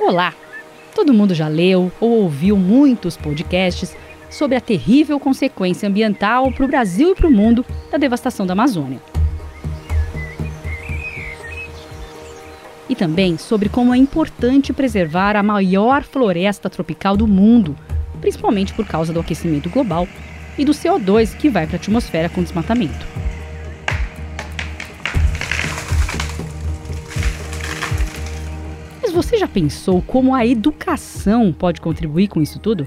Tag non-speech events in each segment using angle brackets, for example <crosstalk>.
Olá! Todo mundo já leu ou ouviu muitos podcasts sobre a terrível consequência ambiental para o Brasil e para o mundo da devastação da Amazônia. E também sobre como é importante preservar a maior floresta tropical do mundo, principalmente por causa do aquecimento global e do CO2 que vai para a atmosfera com desmatamento. Já pensou como a educação pode contribuir com isso tudo?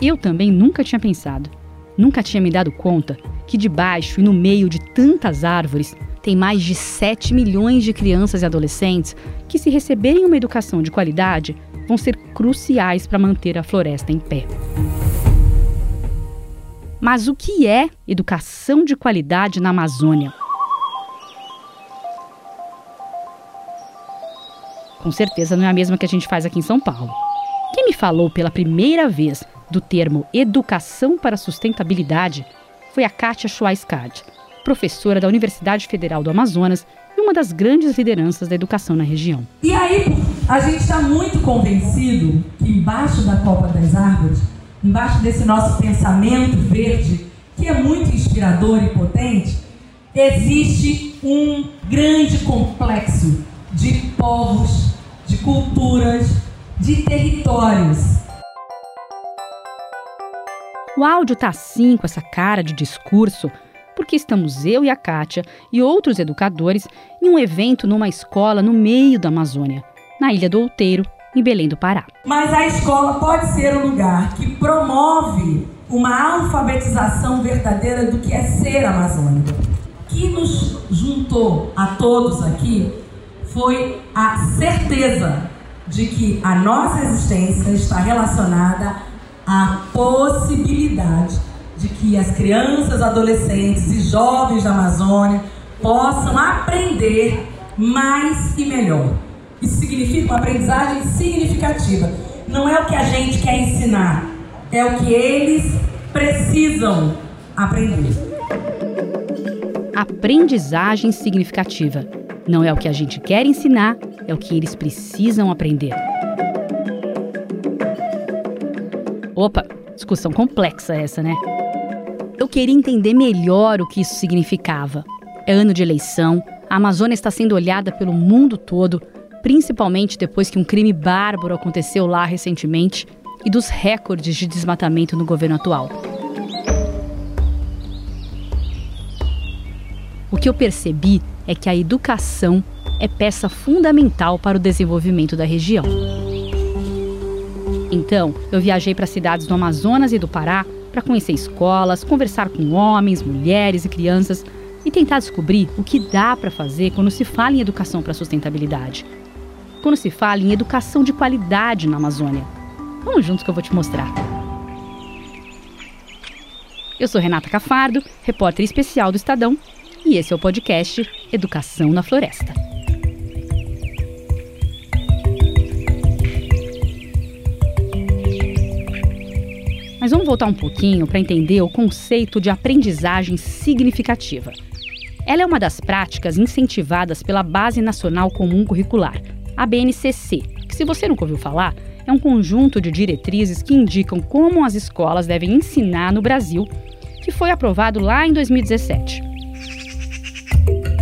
Eu também nunca tinha pensado, nunca tinha me dado conta que debaixo e no meio de tantas árvores tem mais de 7 milhões de crianças e adolescentes que, se receberem uma educação de qualidade, vão ser cruciais para manter a floresta em pé. Mas o que é educação de qualidade na Amazônia? Com certeza não é a mesma que a gente faz aqui em São Paulo. Quem me falou pela primeira vez do termo educação para sustentabilidade foi a Kátia Schweiscard, professora da Universidade Federal do Amazonas e uma das grandes lideranças da educação na região. E aí, a gente está muito convencido que embaixo da copa das árvores, embaixo desse nosso pensamento verde, que é muito inspirador e potente, existe um grande complexo de povos de culturas, de territórios. O áudio tá assim, com essa cara de discurso, porque estamos eu e a Kátia e outros educadores em um evento numa escola no meio da Amazônia, na Ilha do Outeiro, em Belém do Pará. Mas a escola pode ser um lugar que promove uma alfabetização verdadeira do que é ser amazônico. Que nos juntou a todos aqui foi a certeza de que a nossa existência está relacionada à possibilidade de que as crianças, adolescentes e jovens da Amazônia possam aprender mais e melhor. Isso significa uma aprendizagem significativa. Não é o que a gente quer ensinar, é o que eles precisam aprender. Aprendizagem significativa não é o que a gente quer ensinar, é o que eles precisam aprender. Opa, discussão complexa essa, né? Eu queria entender melhor o que isso significava. É ano de eleição, a Amazônia está sendo olhada pelo mundo todo, principalmente depois que um crime bárbaro aconteceu lá recentemente e dos recordes de desmatamento no governo atual. O que eu percebi é que a educação é peça fundamental para o desenvolvimento da região. Então, eu viajei para cidades do Amazonas e do Pará para conhecer escolas, conversar com homens, mulheres e crianças e tentar descobrir o que dá para fazer quando se fala em educação para sustentabilidade. Quando se fala em educação de qualidade na Amazônia. Vamos juntos que eu vou te mostrar. Eu sou Renata Cafardo, repórter especial do Estadão, e esse é o podcast Educação na Floresta. Mas vamos voltar um pouquinho para entender o conceito de aprendizagem significativa. Ela é uma das práticas incentivadas pela Base Nacional Comum Curricular, a BNCC, que, se você nunca ouviu falar, é um conjunto de diretrizes que indicam como as escolas devem ensinar no Brasil, que foi aprovado lá em 2017.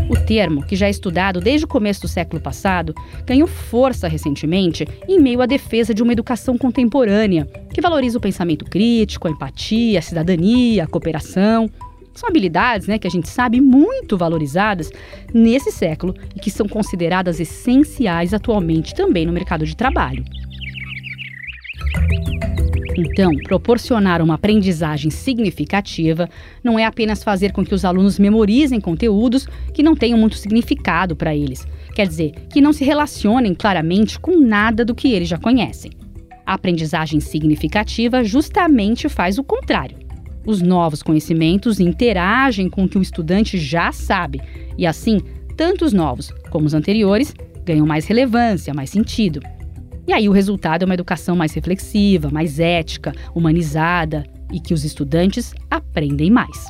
O termo, que já é estudado desde o começo do século passado, ganhou força recentemente em meio à defesa de uma educação contemporânea, que valoriza o pensamento crítico, a empatia, a cidadania, a cooperação. São habilidades né, que a gente sabe muito valorizadas nesse século e que são consideradas essenciais atualmente também no mercado de trabalho. Então, proporcionar uma aprendizagem significativa não é apenas fazer com que os alunos memorizem conteúdos que não tenham muito significado para eles, quer dizer, que não se relacionem claramente com nada do que eles já conhecem. A aprendizagem significativa justamente faz o contrário. Os novos conhecimentos interagem com o que o estudante já sabe, e assim, tanto os novos como os anteriores ganham mais relevância, mais sentido. E aí o resultado é uma educação mais reflexiva, mais ética, humanizada e que os estudantes aprendem mais.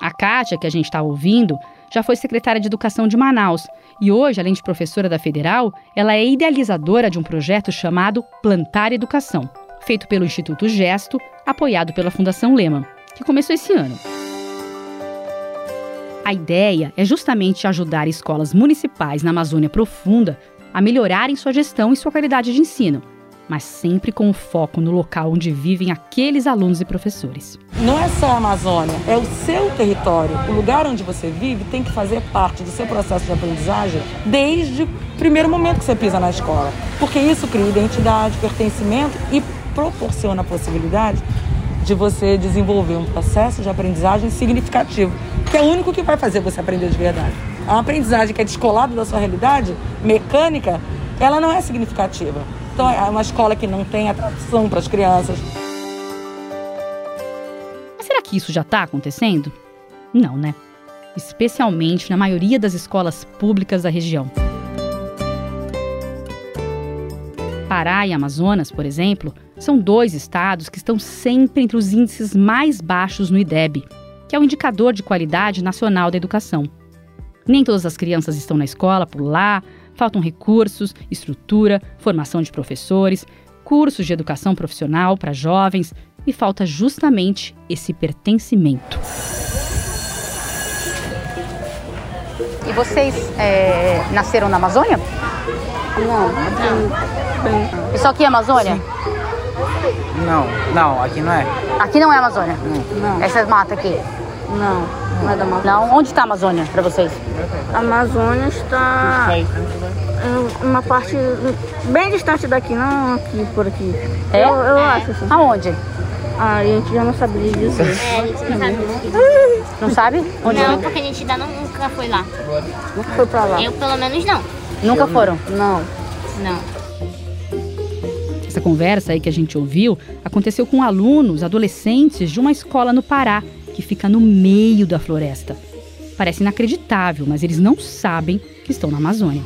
A Kátia, que a gente está ouvindo, já foi secretária de Educação de Manaus e hoje, além de professora da Federal, ela é idealizadora de um projeto chamado Plantar Educação, feito pelo Instituto Gesto, apoiado pela Fundação Lehman, que começou esse ano. A ideia é justamente ajudar escolas municipais na Amazônia Profunda a melhorarem sua gestão e sua qualidade de ensino, mas sempre com foco no local onde vivem aqueles alunos e professores. Não é só a Amazônia, é o seu território. O lugar onde você vive tem que fazer parte do seu processo de aprendizagem desde o primeiro momento que você pisa na escola. Porque isso cria identidade, pertencimento e proporciona a possibilidade de você desenvolver um processo de aprendizagem significativo, que é o único que vai fazer você aprender de verdade. A aprendizagem que é descolada da sua realidade mecânica, ela não é significativa. Então é uma escola que não tem atração para as crianças. Mas será que isso já está acontecendo? Não, né? Especialmente na maioria das escolas públicas da região. Pará e Amazonas, por exemplo, são dois estados que estão sempre entre os índices mais baixos no IDEB, que é o indicador de qualidade nacional da educação. Nem todas as crianças estão na escola por lá, faltam recursos, estrutura, formação de professores, cursos de educação profissional para jovens e falta justamente esse pertencimento. E vocês é, nasceram na Amazônia? Não, não. Isso aqui é Amazônia? Sim. Não, não, aqui não é. Aqui não é Amazônia? Não. não. Essa mata aqui? Não, não é da Amazônia. Não? Onde está a Amazônia para vocês? A Amazônia está em uma parte bem distante daqui, não aqui por aqui. É? Eu, eu é. acho assim. Aonde? Ah, a gente já não sabe dizer. É, a gente não sabe. Não sabe? <laughs> Onde não, porque a gente ainda nunca foi lá. Nunca foi pra lá. Eu, pelo menos, não. Nunca foram? Não. Não. Essa conversa aí que a gente ouviu aconteceu com alunos, adolescentes de uma escola no Pará, que fica no meio da floresta. Parece inacreditável, mas eles não sabem que estão na Amazônia.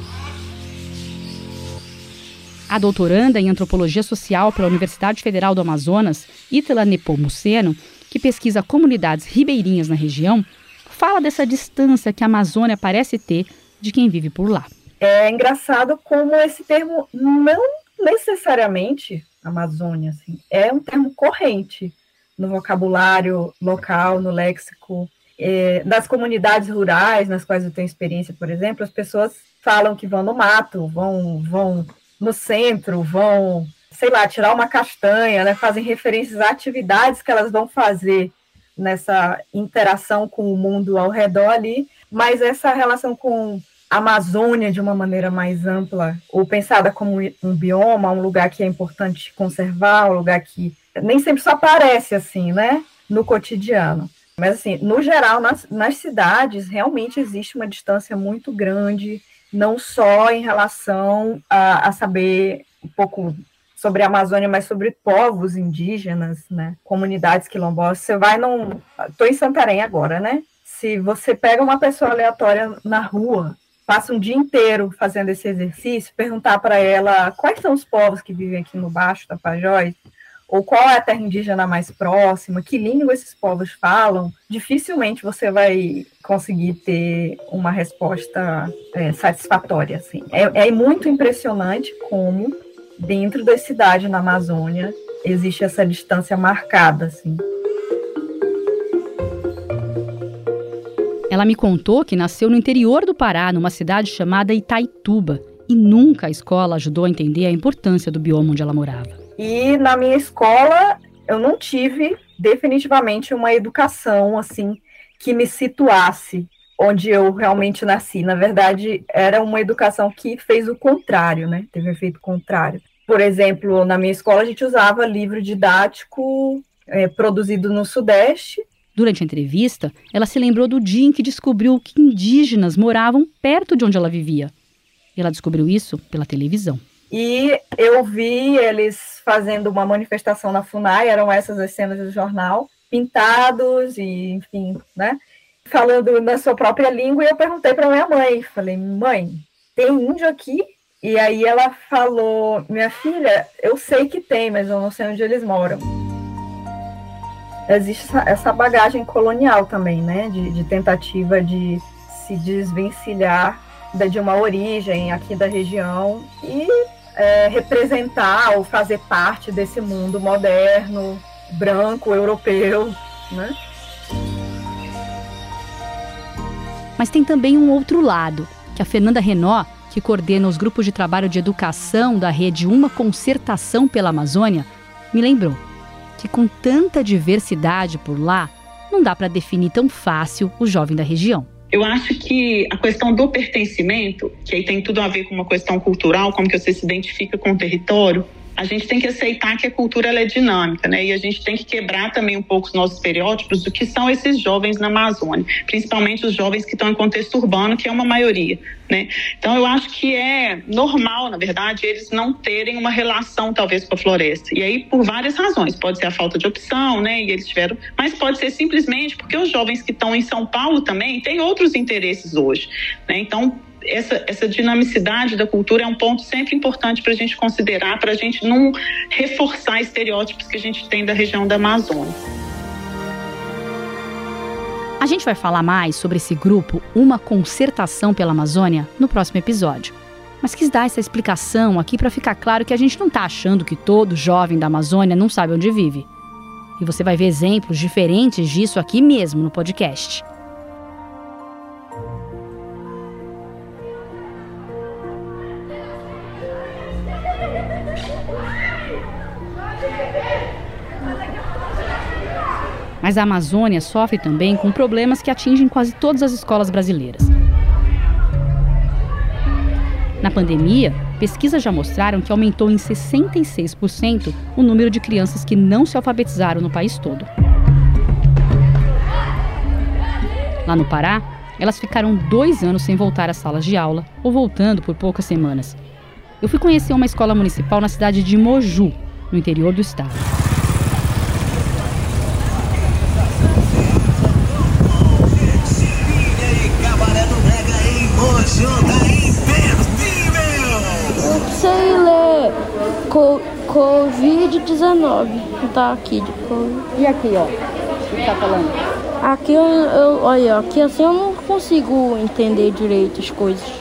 A doutoranda em antropologia social pela Universidade Federal do Amazonas, Itala Nepomuceno, que pesquisa comunidades ribeirinhas na região, fala dessa distância que a Amazônia parece ter de quem vive por lá. É engraçado como esse termo não necessariamente Amazônia, assim, é um termo corrente no vocabulário local, no léxico. É, das comunidades rurais nas quais eu tenho experiência, por exemplo, as pessoas falam que vão no mato, vão, vão no centro, vão, sei lá, tirar uma castanha, né, fazem referências a atividades que elas vão fazer nessa interação com o mundo ao redor ali, mas essa relação com Amazônia de uma maneira mais ampla, ou pensada como um bioma, um lugar que é importante conservar, um lugar que nem sempre só aparece assim, né, no cotidiano. Mas, assim, no geral, nas, nas cidades, realmente existe uma distância muito grande, não só em relação a, a saber um pouco sobre a Amazônia, mas sobre povos indígenas, né, comunidades quilombolas. Você vai num... Estou em Santarém agora, né? Se você pega uma pessoa aleatória na rua passa um dia inteiro fazendo esse exercício, perguntar para ela quais são os povos que vivem aqui no Baixo Tapajós, ou qual é a terra indígena mais próxima, que língua esses povos falam, dificilmente você vai conseguir ter uma resposta é, satisfatória. Assim. É, é muito impressionante como, dentro da cidade na Amazônia, existe essa distância marcada. Assim. Ela me contou que nasceu no interior do Pará, numa cidade chamada Itaituba, e nunca a escola ajudou a entender a importância do bioma onde ela morava. E na minha escola eu não tive definitivamente uma educação assim que me situasse onde eu realmente nasci. Na verdade, era uma educação que fez o contrário, né? Teve efeito contrário. Por exemplo, na minha escola a gente usava livro didático é, produzido no Sudeste Durante a entrevista, ela se lembrou do dia em que descobriu que indígenas moravam perto de onde ela vivia. Ela descobriu isso pela televisão. E eu vi eles fazendo uma manifestação na FUNAI, eram essas as cenas do jornal, pintados e, enfim, né? Falando na sua própria língua, e eu perguntei para minha mãe, falei, mãe, tem índio aqui? E aí ela falou, minha filha, eu sei que tem, mas eu não sei onde eles moram. existe essa, bagagem colonial também, né? De, de, tentativa de se desvencilhar de uma origem aqui da região e é, representar ou fazer parte desse mundo moderno, branco, europeu, né? Mas tem também um outro lado, que a Fernanda Renó, que coordena os grupos de trabalho de educação da rede Uma Concertação pela Amazônia, me lembrou que com tanta diversidade por lá, não dá para definir tão fácil o jovem da região. Eu acho que a questão do pertencimento, que aí tem tudo a ver com uma questão cultural, como que você se identifica com o território, a gente tem que aceitar que a cultura é dinâmica, né? E a gente tem que quebrar também um pouco os nossos estereótipos do que são esses jovens na Amazônia, principalmente os jovens que estão em contexto urbano, que é uma maioria, né? Então eu acho que é normal, na verdade, eles não terem uma relação talvez com a floresta. E aí por várias razões, pode ser a falta de opção, né? E eles tiveram, mas pode ser simplesmente porque os jovens que estão em São Paulo também têm outros interesses hoje, né? Então essa, essa dinamicidade da cultura é um ponto sempre importante para a gente considerar, para a gente não reforçar estereótipos que a gente tem da região da Amazônia. A gente vai falar mais sobre esse grupo, Uma Concertação pela Amazônia, no próximo episódio. Mas quis dar essa explicação aqui para ficar claro que a gente não está achando que todo jovem da Amazônia não sabe onde vive. E você vai ver exemplos diferentes disso aqui mesmo no podcast. Mas a Amazônia sofre também com problemas que atingem quase todas as escolas brasileiras. Na pandemia, pesquisas já mostraram que aumentou em 66% o número de crianças que não se alfabetizaram no país todo. Lá no Pará, elas ficaram dois anos sem voltar às salas de aula ou voltando por poucas semanas. Eu fui conhecer uma escola municipal na cidade de Moju, no interior do estado. Co Covid-19. Tá aqui de Covid. E aqui, ó? O que tá falando? Aqui eu, eu, olha, aqui assim eu não consigo entender direito as coisas.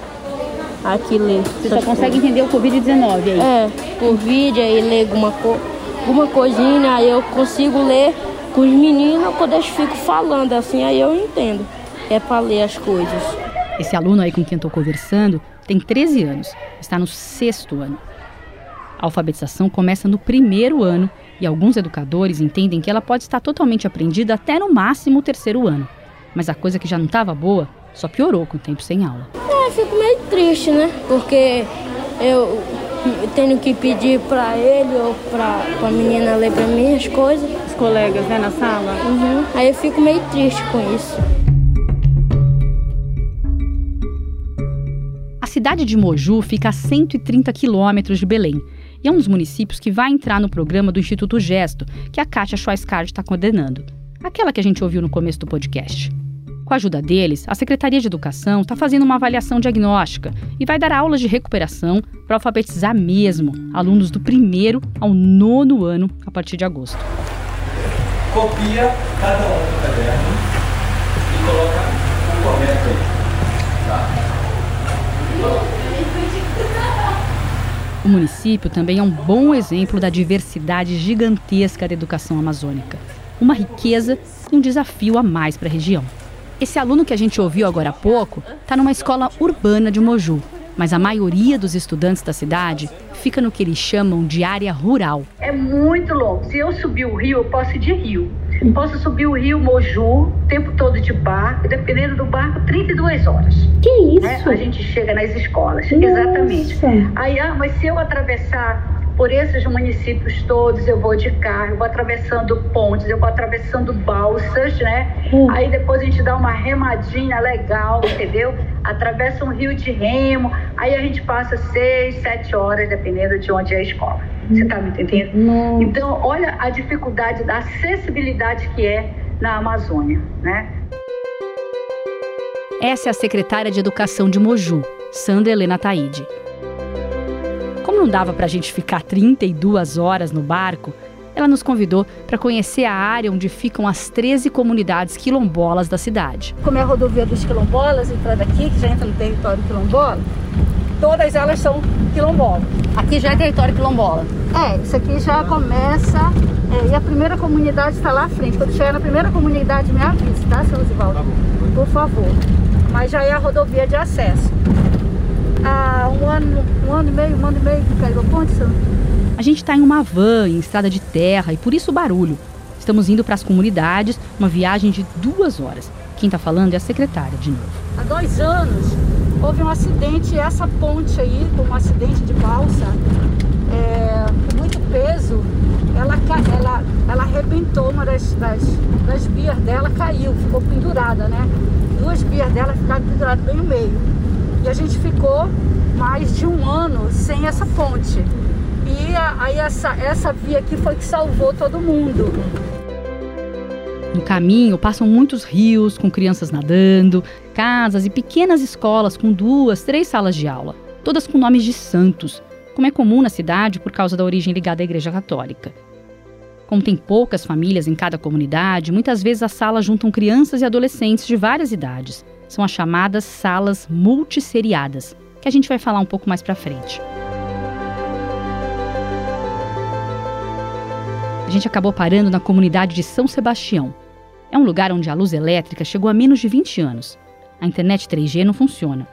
Aqui ler. Você só consegue entender o Covid-19 aí? É, vídeo aí ler alguma, co alguma coisinha, aí eu consigo ler com os meninos quando eles ficam falando assim, aí eu entendo. É para ler as coisas. Esse aluno aí com quem eu tô conversando tem 13 anos, está no sexto ano. A alfabetização começa no primeiro ano e alguns educadores entendem que ela pode estar totalmente aprendida até no máximo o terceiro ano. Mas a coisa que já não estava boa só piorou com o tempo sem aula. É, eu fico meio triste, né? Porque eu tenho que pedir para ele ou para a menina ler para mim as coisas. Os colegas, né, na sala? Uhum. Aí eu fico meio triste com isso. cidade de Moju fica a 130 quilômetros de Belém e é um dos municípios que vai entrar no programa do Instituto Gesto, que a Kátia Schweiscard está coordenando. Aquela que a gente ouviu no começo do podcast. Com a ajuda deles, a Secretaria de Educação está fazendo uma avaliação diagnóstica e vai dar aulas de recuperação para alfabetizar mesmo alunos do primeiro ao nono ano a partir de agosto. Copia cada um do caderno e coloca o correto aí. O município também é um bom exemplo da diversidade gigantesca da educação amazônica. Uma riqueza e um desafio a mais para a região. Esse aluno que a gente ouviu agora há pouco está numa escola urbana de Moju, mas a maioria dos estudantes da cidade fica no que eles chamam de área rural. É muito longo. Se eu subir o rio, eu posso ir de rio. Posso subir o rio Moju o tempo todo de barco, dependendo do barco, 32 horas. Que isso? Né? A gente chega nas escolas. Nossa. Exatamente. Aí, ah, mas se eu atravessar por esses municípios todos, eu vou de carro, eu vou atravessando pontes, eu vou atravessando balsas, né? Uhum. Aí depois a gente dá uma remadinha legal, entendeu? Atravessa um rio de remo, aí a gente passa seis, sete horas, dependendo de onde é a escola. Você está me entendendo? Então, olha a dificuldade da acessibilidade que é na Amazônia, né? Essa é a secretária de Educação de Moju, Sandra Helena Taide. Não dava para a gente ficar 32 horas no barco, ela nos convidou para conhecer a área onde ficam as 13 comunidades quilombolas da cidade. Como é a rodovia dos quilombolas, entrando aqui, que já entra no território quilombola, todas elas são quilombolas. Aqui já é território quilombola. É, isso aqui já começa, é, e a primeira comunidade está lá à frente. Quando chegar na primeira comunidade, me avise, tá, seu Luzivaldo? Por favor. Mas já é a rodovia de acesso. Há um ano, um ano e meio, um ano e meio que caiu a ponte? A gente está em uma van, em estrada de terra, e por isso o barulho. Estamos indo para as comunidades, uma viagem de duas horas. Quem está falando é a secretária, de novo. Há dois anos houve um acidente, essa ponte aí, com um acidente de balsa, é, com muito peso, ela, ela, ela arrebentou uma das, das, das bias dela, caiu, ficou pendurada, né? Duas bias dela ficaram penduradas bem no meio. E a gente ficou mais de um ano sem essa ponte. E aí essa, essa via aqui foi que salvou todo mundo. No caminho passam muitos rios com crianças nadando, casas e pequenas escolas com duas, três salas de aula, todas com nomes de santos, como é comum na cidade por causa da origem ligada à Igreja Católica. Como tem poucas famílias em cada comunidade, muitas vezes as salas juntam crianças e adolescentes de várias idades. São as chamadas salas multisseriadas, que a gente vai falar um pouco mais para frente. A gente acabou parando na comunidade de São Sebastião. É um lugar onde a luz elétrica chegou há menos de 20 anos. A internet 3G não funciona.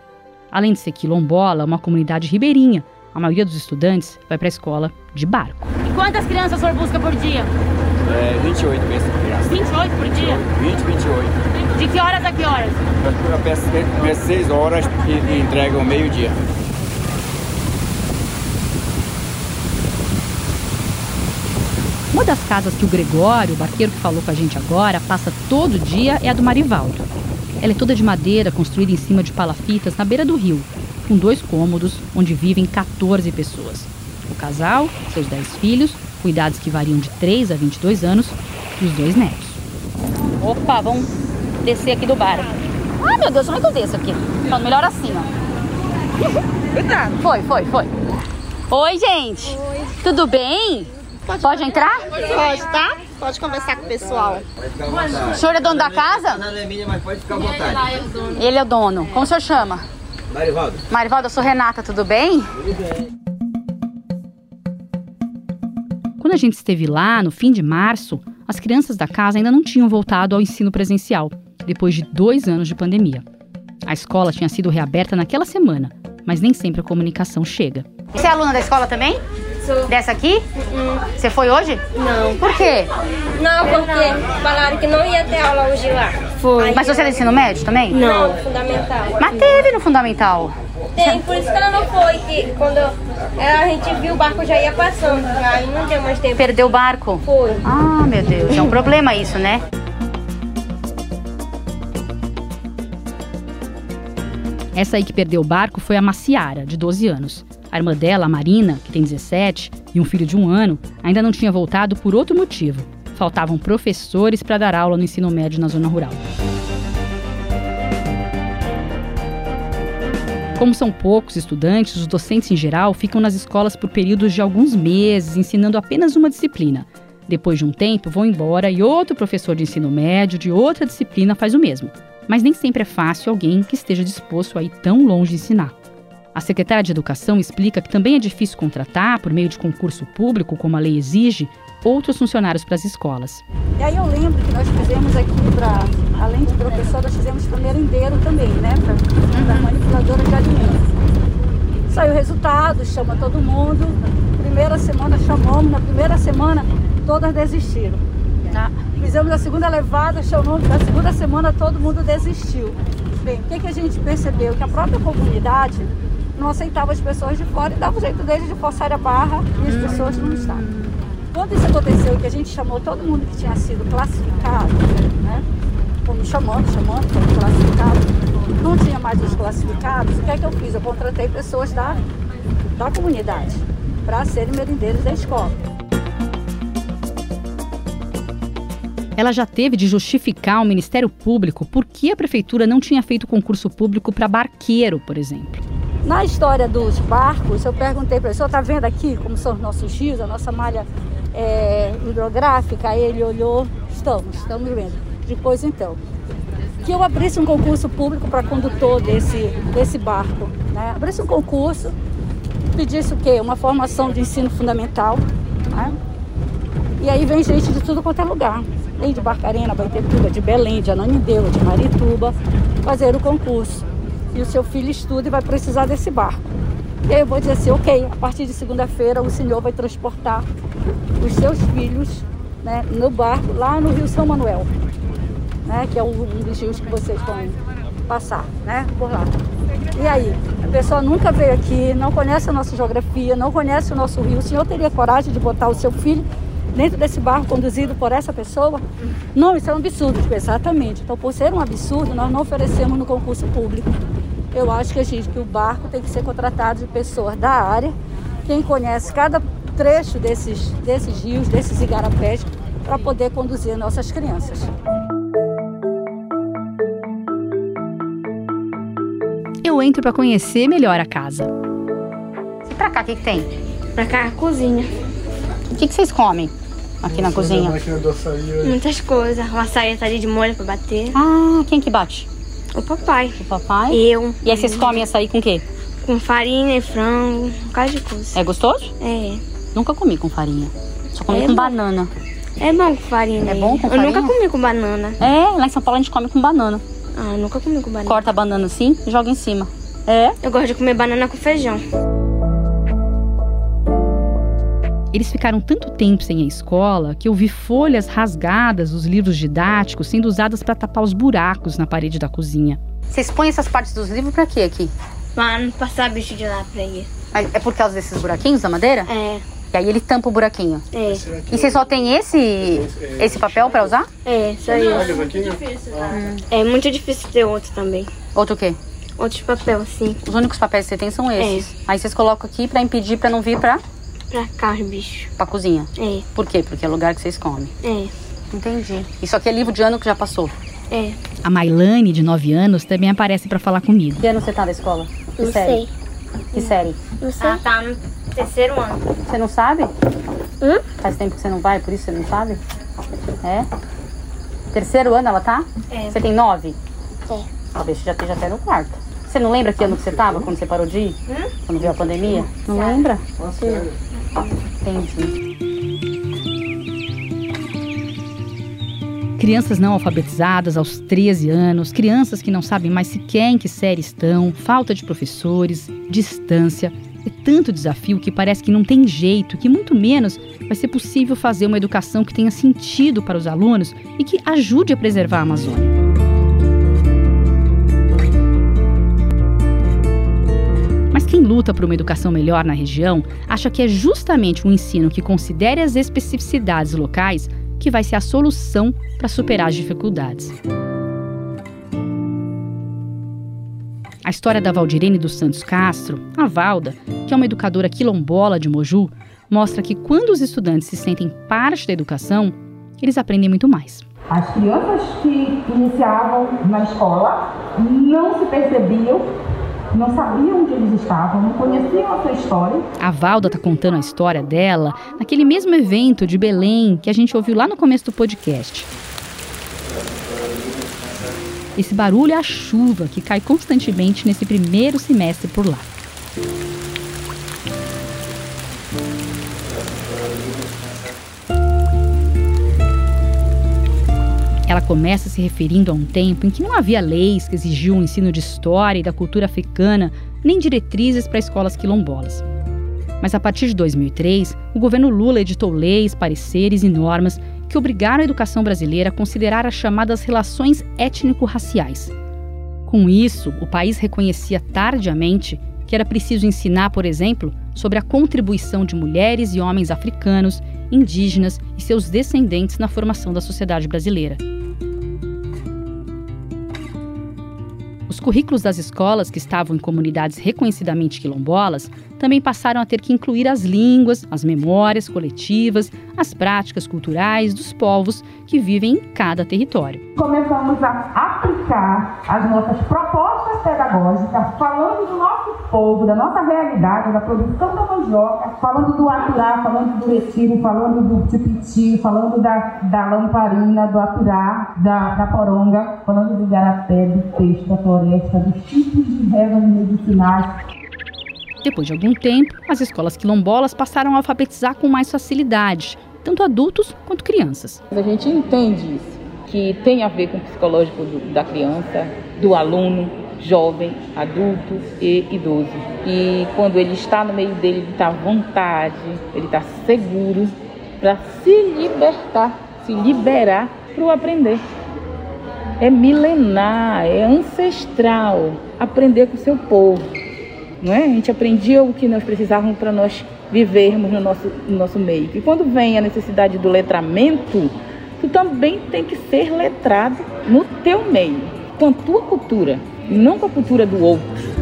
Além de ser quilombola, uma comunidade ribeirinha, a maioria dos estudantes vai para a escola de barco. E quantas crianças o senhor busca por dia? É, 28 crianças. 28 por dia? 20, 28. De que horas a que horas? Eu peço, peço 6 horas e entregam meio-dia. Uma das casas que o Gregório, o barqueiro que falou com a gente agora, passa todo dia é a do Marivaldo. Ela é toda de madeira, construída em cima de palafitas na beira do rio, com dois cômodos onde vivem 14 pessoas. O casal, seus 10 filhos, cuidados que variam de 3 a 22 anos, e os dois netos. Opa, vamos descer aqui do bar. Ai, meu Deus, como é que eu desço aqui? Então, melhor assim, ó. Cuidado. Foi, foi, foi. Oi, gente. Oi. Tudo bem? Pode, Pode entrar? Pode, tá? Pode conversar com o pessoal. O senhor é dono da casa? Não é minha, mas pode ficar à vontade. Ele é o dono. Como o senhor chama? Marivaldo. Marivaldo, eu sou Renata, tudo bem? Tudo bem. Quando a gente esteve lá, no fim de março, as crianças da casa ainda não tinham voltado ao ensino presencial, depois de dois anos de pandemia. A escola tinha sido reaberta naquela semana, mas nem sempre a comunicação chega. Você é aluna da escola também? Sou. Dessa aqui? Você foi hoje? Não. Por quê? Não, porque falaram que não ia ter aula hoje lá. Foi. Mas você é do ensino médio também? Não, fundamental. Mas teve no fundamental. Tem, por isso que ela não foi, que quando a gente viu o barco já ia passando, aí não deu mais tempo. Perdeu o barco? Foi. Ah, meu Deus, é um <laughs> problema isso, né? Essa aí que perdeu o barco foi a Maciara, de 12 anos. A irmã dela, a Marina, que tem 17, e um filho de um ano, ainda não tinha voltado por outro motivo. Faltavam professores para dar aula no ensino médio na zona rural. Como são poucos estudantes, os docentes em geral ficam nas escolas por períodos de alguns meses, ensinando apenas uma disciplina. Depois de um tempo, vão embora e outro professor de ensino médio de outra disciplina faz o mesmo. Mas nem sempre é fácil alguém que esteja disposto a ir tão longe ensinar. A secretária de Educação explica que também é difícil contratar, por meio de concurso público, como a lei exige, outros funcionários para as escolas. E aí eu lembro que nós fizemos aqui, para, além de professor, nós fizemos para merendeiro também, né? Para manipuladora de alimentos. Saiu o resultado, chama todo mundo. Primeira semana chamamos, na primeira semana todas desistiram. Tá? Fizemos a segunda levada, chamamos, na segunda semana todo mundo desistiu. Bem, o que, que a gente percebeu? Que a própria comunidade não aceitava as pessoas de fora e dava o jeito deles de forçar a barra e as pessoas não estavam. Quando isso aconteceu, que a gente chamou todo mundo que tinha sido classificado, né? Fomos chamando, chamando, fomos classificados. Não tinha mais os classificados. O que é que eu fiz? Eu contratei pessoas da, da comunidade para serem merendeiros da escola. Ela já teve de justificar ao Ministério Público por que a prefeitura não tinha feito concurso público para barqueiro, por exemplo. Na história dos barcos, eu perguntei para ele, o senhor está vendo aqui como são os nossos rios, a nossa malha é, hidrográfica, ele olhou, estamos, estamos vendo. Depois então, que eu abrisse um concurso público para condutor desse, desse barco. Né? Abrisse um concurso, pedisse o quê? Uma formação de ensino fundamental. Né? E aí vem gente de tudo quanto é lugar. Vem de Barcarena, Baitetuba, de Belém, de Ananindeua, de Marituba, fazer o concurso. E o seu filho estuda e vai precisar desse barco. E aí eu vou dizer assim, ok, a partir de segunda-feira o senhor vai transportar os seus filhos né, no barco lá no Rio São Manuel né? Que é um dos rios que vocês vão passar, né? Por lá. E aí, a pessoa nunca veio aqui, não conhece a nossa geografia, não conhece o nosso rio. O senhor teria coragem de botar o seu filho dentro desse barco conduzido por essa pessoa? Não, isso é um absurdo. Exatamente. Então, por ser um absurdo, nós não oferecemos no concurso público. Eu acho que a gente, que o barco tem que ser contratado de pessoas da área, quem conhece cada trecho desses, desses rios, desses igarapés, para poder conduzir nossas crianças. eu entro para conhecer melhor a casa. E pra cá, o que, que tem? Pra cá, a cozinha. O que, que vocês comem aqui na cozinha? Muitas coisas. Uma saia tá ali de molho pra bater. Ah, quem que bate? O papai. O papai? Eu. E aí vocês comem açaí com o quê? Com farinha e frango, um bocado de coisa. É gostoso? É. Nunca comi com farinha. Só comi É com bom. banana. É bom com farinha. É bom com Eu farinha? nunca comi com banana. É, lá em São Paulo a gente come com banana. Ah, eu nunca comi com banana. Corta a banana assim e joga em cima. É? Eu gosto de comer banana com feijão. Eles ficaram tanto tempo sem a escola que eu vi folhas rasgadas dos livros didáticos sendo usadas para tapar os buracos na parede da cozinha. Vocês põem essas partes dos livros pra quê aqui? Pra não passar bicho de lá pra ir. Mas É por causa desses buraquinhos da madeira? É. E aí ele tampa o buraquinho. É. E vocês só tem esse esse papel pra usar? É, isso aí. É muito difícil ter outro também. Outro o quê? Outros papel, assim. Os únicos papéis que você tem são esses. Aí vocês colocam aqui pra impedir pra não vir pra, Pra cá, os bichos. pra cozinha. É. Por quê? Porque é o lugar que vocês comem. É. Entendi. Isso aqui é livro de ano que já passou. É. A Mailane, de 9 anos, também aparece para falar comigo. Que ano você tá da escola? Que Não série? sei. Que série? Não sei. Ah, tá no terceiro ano. Você não sabe? Hum? Faz tempo que você não vai, por isso você não sabe? É? Terceiro ano ela tá? É. Você tem nove? É. Talvez você já esteja até no quarto. Você não lembra que ano que você tava quando você parou de ir? Hum? Quando veio a pandemia? Não lembra? Entendi. Crianças não alfabetizadas aos 13 anos, crianças que não sabem mais sequer em que série estão, falta de professores, distância. É tanto desafio que parece que não tem jeito, que muito menos vai ser possível fazer uma educação que tenha sentido para os alunos e que ajude a preservar a Amazônia. Luta por uma educação melhor na região acha que é justamente um ensino que considere as especificidades locais que vai ser a solução para superar as dificuldades. A história da Valdirene dos Santos Castro, a Valda, que é uma educadora quilombola de Moju, mostra que quando os estudantes se sentem parte da educação, eles aprendem muito mais. As crianças que iniciavam na escola não se percebiam, não sabiam onde eles estavam, não conheciam a sua história. A Valda está contando a história dela naquele mesmo evento de Belém que a gente ouviu lá no começo do podcast. Esse barulho é a chuva que cai constantemente nesse primeiro semestre por lá. Ela começa se referindo a um tempo em que não havia leis que exigiam o ensino de história e da cultura africana, nem diretrizes para escolas quilombolas. Mas a partir de 2003, o governo Lula editou leis, pareceres e normas que obrigaram a educação brasileira a considerar as chamadas relações étnico-raciais. Com isso, o país reconhecia tardiamente que era preciso ensinar, por exemplo, sobre a contribuição de mulheres e homens africanos, indígenas e seus descendentes na formação da sociedade brasileira. Os currículos das escolas que estavam em comunidades reconhecidamente quilombolas também passaram a ter que incluir as línguas, as memórias coletivas, as práticas culturais dos povos que vivem em cada território. Começamos a aplicar as nossas propostas pedagógicas, falando do nosso povo, da nossa realidade, da produção da mandioca, falando do aturá, falando do retiro, falando do tipiti, falando da, da lamparina, do aturá, da, da poronga, falando do garapé, do peixe, da floresta, dos tipos de ervas medicinais. Depois de algum tempo, as escolas quilombolas passaram a alfabetizar com mais facilidade, tanto adultos quanto crianças. A gente entende isso, que tem a ver com o psicológico do, da criança, do aluno, jovem, adulto e idoso. E quando ele está no meio dele, ele está à vontade, ele está seguro para se libertar, se liberar para o aprender. É milenar, é ancestral aprender com o seu povo. Não é? A gente aprendia o que nós precisávamos para nós vivermos no nosso, no nosso meio. E quando vem a necessidade do letramento, tu também tem que ser letrado no teu meio, com a tua cultura, não com a cultura do outro.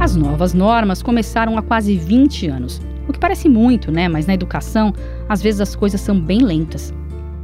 As novas normas começaram há quase 20 anos. O que parece muito, né? Mas na educação, às vezes as coisas são bem lentas.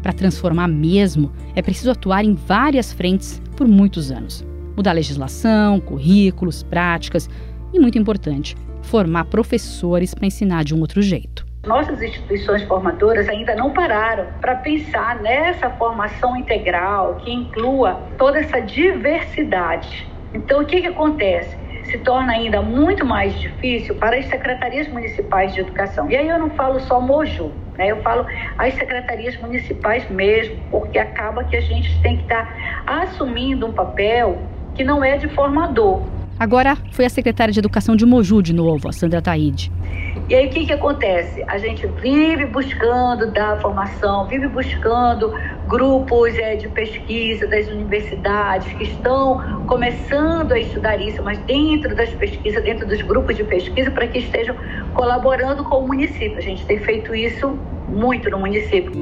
Para transformar mesmo, é preciso atuar em várias frentes por muitos anos mudar legislação, currículos, práticas e, muito importante, formar professores para ensinar de um outro jeito. Nossas instituições formadoras ainda não pararam para pensar nessa formação integral que inclua toda essa diversidade. Então, o que, que acontece? Se torna ainda muito mais difícil para as secretarias municipais de educação. E aí eu não falo só Moju, né? eu falo as secretarias municipais mesmo, porque acaba que a gente tem que estar tá assumindo um papel que não é de formador. Agora foi a secretária de Educação de Moju de novo, a Sandra Taide. E aí o que, que acontece? A gente vive buscando dar formação, vive buscando grupos é, de pesquisa das universidades que estão começando a estudar isso, mas dentro das pesquisas, dentro dos grupos de pesquisa, para que estejam colaborando com o município. A gente tem feito isso muito no município.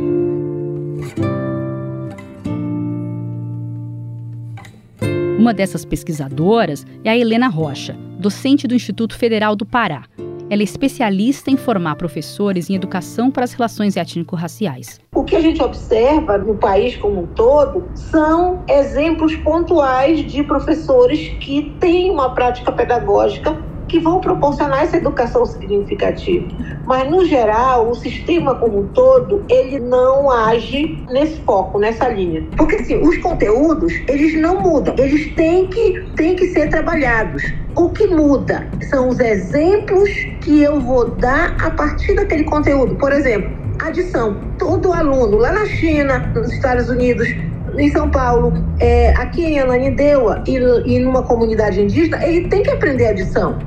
Uma dessas pesquisadoras é a Helena Rocha, docente do Instituto Federal do Pará. Ela é especialista em formar professores em educação para as relações étnico-raciais. O que a gente observa no país como um todo são exemplos pontuais de professores que têm uma prática pedagógica que vão proporcionar essa educação significativa. Mas, no geral, o sistema como um todo, ele não age nesse foco, nessa linha. Porque, assim, os conteúdos, eles não mudam. Eles têm que, têm que ser trabalhados. O que muda são os exemplos que eu vou dar a partir daquele conteúdo. Por exemplo, adição. Todo aluno lá na China, nos Estados Unidos, em São Paulo, é, aqui em Ananindeua e, e numa comunidade indígena, ele tem que aprender adição.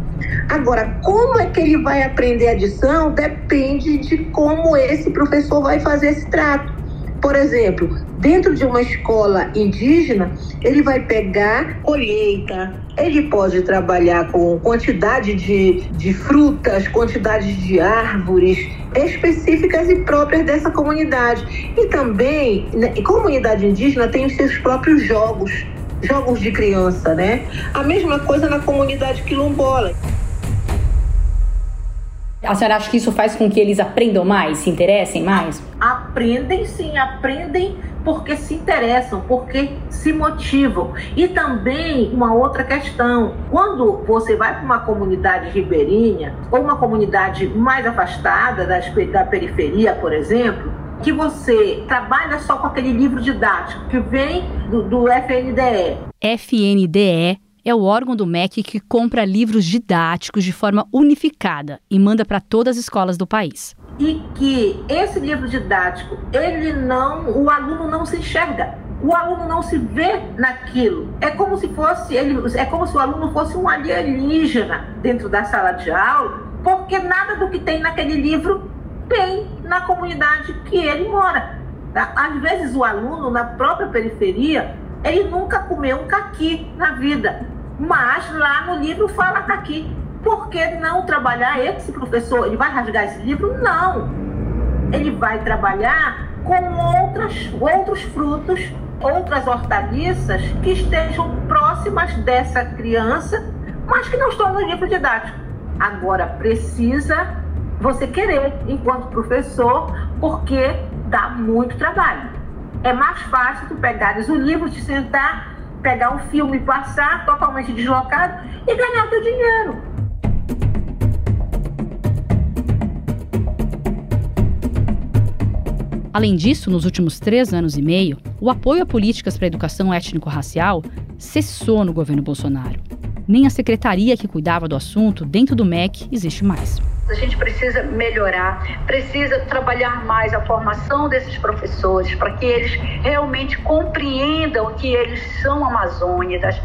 Agora, como é que ele vai aprender adição depende de como esse professor vai fazer esse trato. Por exemplo, dentro de uma escola indígena, ele vai pegar colheita, ele pode trabalhar com quantidade de, de frutas, quantidade de árvores específicas e próprias dessa comunidade. E também, né, comunidade indígena tem os seus próprios jogos, jogos de criança, né? A mesma coisa na comunidade quilombola. A senhora acha que isso faz com que eles aprendam mais, se interessem mais? Aprendem sim, aprendem porque se interessam, porque se motivam. E também uma outra questão: quando você vai para uma comunidade ribeirinha ou uma comunidade mais afastada da periferia, por exemplo, que você trabalha só com aquele livro didático que vem do, do FNDE. FNDE é o órgão do MEC que compra livros didáticos de forma unificada e manda para todas as escolas do país. E que esse livro didático, ele não, o aluno não se enxerga. O aluno não se vê naquilo. É como se fosse ele, é como se o aluno fosse um alienígena dentro da sala de aula, porque nada do que tem naquele livro tem na comunidade que ele mora. Tá? Às vezes o aluno na própria periferia ele nunca comeu um caqui na vida. Mas lá no livro fala caqui. Por que não trabalhar esse professor? Ele vai rasgar esse livro? Não. Ele vai trabalhar com outras, outros frutos, outras hortaliças que estejam próximas dessa criança, mas que não estão no livro didático. Agora precisa você querer enquanto professor, porque dá muito trabalho. É mais fácil tu pegares o livro, te sentar, pegar um filme, passar totalmente deslocado e ganhar teu dinheiro. Além disso, nos últimos três anos e meio, o apoio a políticas para a educação étnico-racial cessou no governo Bolsonaro. Nem a secretaria que cuidava do assunto dentro do MEC existe mais. A gente precisa melhorar, precisa trabalhar mais a formação desses professores para que eles realmente compreendam que eles são amazônidas.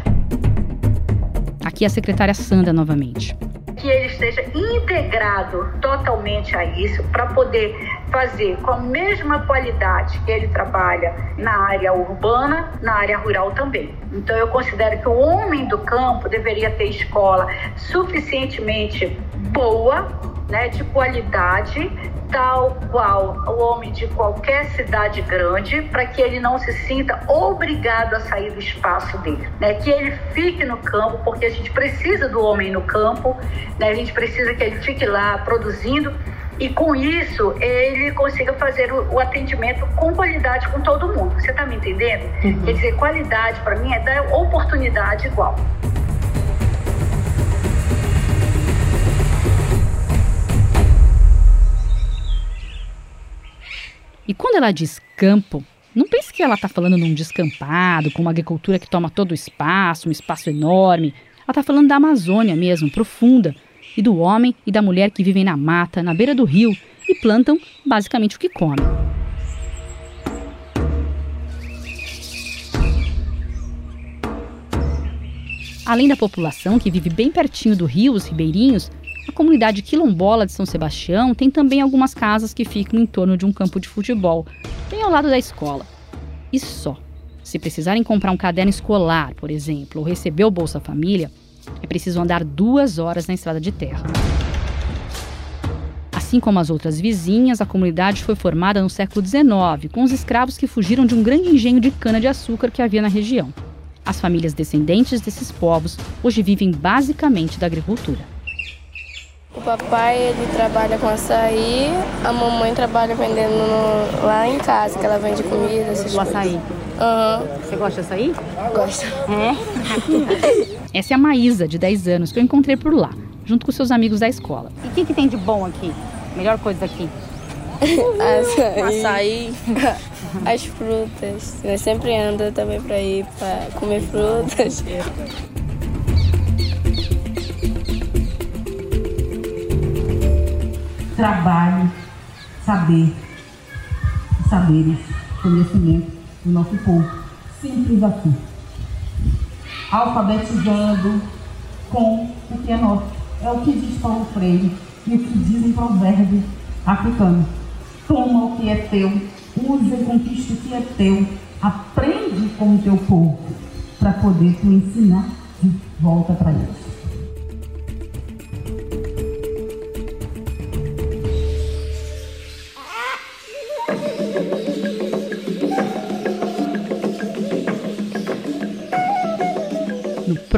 Aqui a secretária Sandra novamente que ele esteja integrado totalmente a isso para poder fazer com a mesma qualidade que ele trabalha na área urbana, na área rural também. Então eu considero que o homem do campo deveria ter escola suficientemente boa, né, de qualidade, tal qual o homem de qualquer cidade grande, para que ele não se sinta obrigado a sair do espaço dele, né? Que ele fique no campo, porque a gente precisa do homem no campo, né? A gente precisa que ele fique lá produzindo e com isso ele consiga fazer o, o atendimento com qualidade com todo mundo. Você está me entendendo? Uhum. Quer dizer, qualidade para mim é dar oportunidade igual. E quando ela diz campo, não pense que ela está falando num descampado, com uma agricultura que toma todo o espaço, um espaço enorme. Ela está falando da Amazônia mesmo, profunda, e do homem e da mulher que vivem na mata, na beira do rio e plantam basicamente o que comem. Além da população que vive bem pertinho do rio, os ribeirinhos, a comunidade quilombola de São Sebastião tem também algumas casas que ficam em torno de um campo de futebol, bem ao lado da escola. E só. Se precisarem comprar um caderno escolar, por exemplo, ou receber o Bolsa Família, é preciso andar duas horas na estrada de terra. Assim como as outras vizinhas, a comunidade foi formada no século XIX, com os escravos que fugiram de um grande engenho de cana-de-açúcar que havia na região. As famílias descendentes desses povos hoje vivem basicamente da agricultura. O papai ele trabalha com açaí, a mamãe trabalha vendendo no, lá em casa, que ela vende comida, essas o açaí? Uhum. Você gosta de açaí? Gosto. É? Essa é a Maísa, de 10 anos, que eu encontrei por lá, junto com seus amigos da escola. E o que, que tem de bom aqui? Melhor coisa aqui? açaí. <laughs> açaí. As frutas. Nós sempre anda também para ir para comer frutas. trabalho, saber, saberes, conhecimento do nosso povo. Simples assim. Alfabetizando com o que é nosso. É o que diz Paulo Freire e o que diz em provérbio africano. Toma o que é teu, usa e conquista o que é teu, aprende com o teu povo, para poder tu ensinar de volta para eles.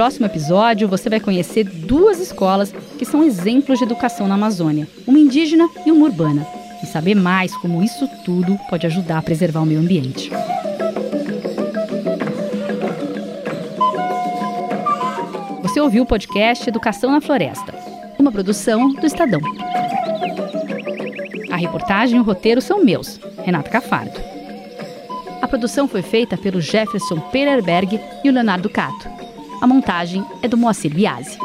Próximo episódio, você vai conhecer duas escolas que são exemplos de educação na Amazônia, uma indígena e uma urbana, e saber mais como isso tudo pode ajudar a preservar o meio ambiente. Você ouviu o podcast Educação na Floresta, uma produção do Estadão. A reportagem e o roteiro são meus, Renata Cafardo. A produção foi feita pelo Jefferson Pererberg e o Leonardo Cato. A montagem é do Moacir Biasi.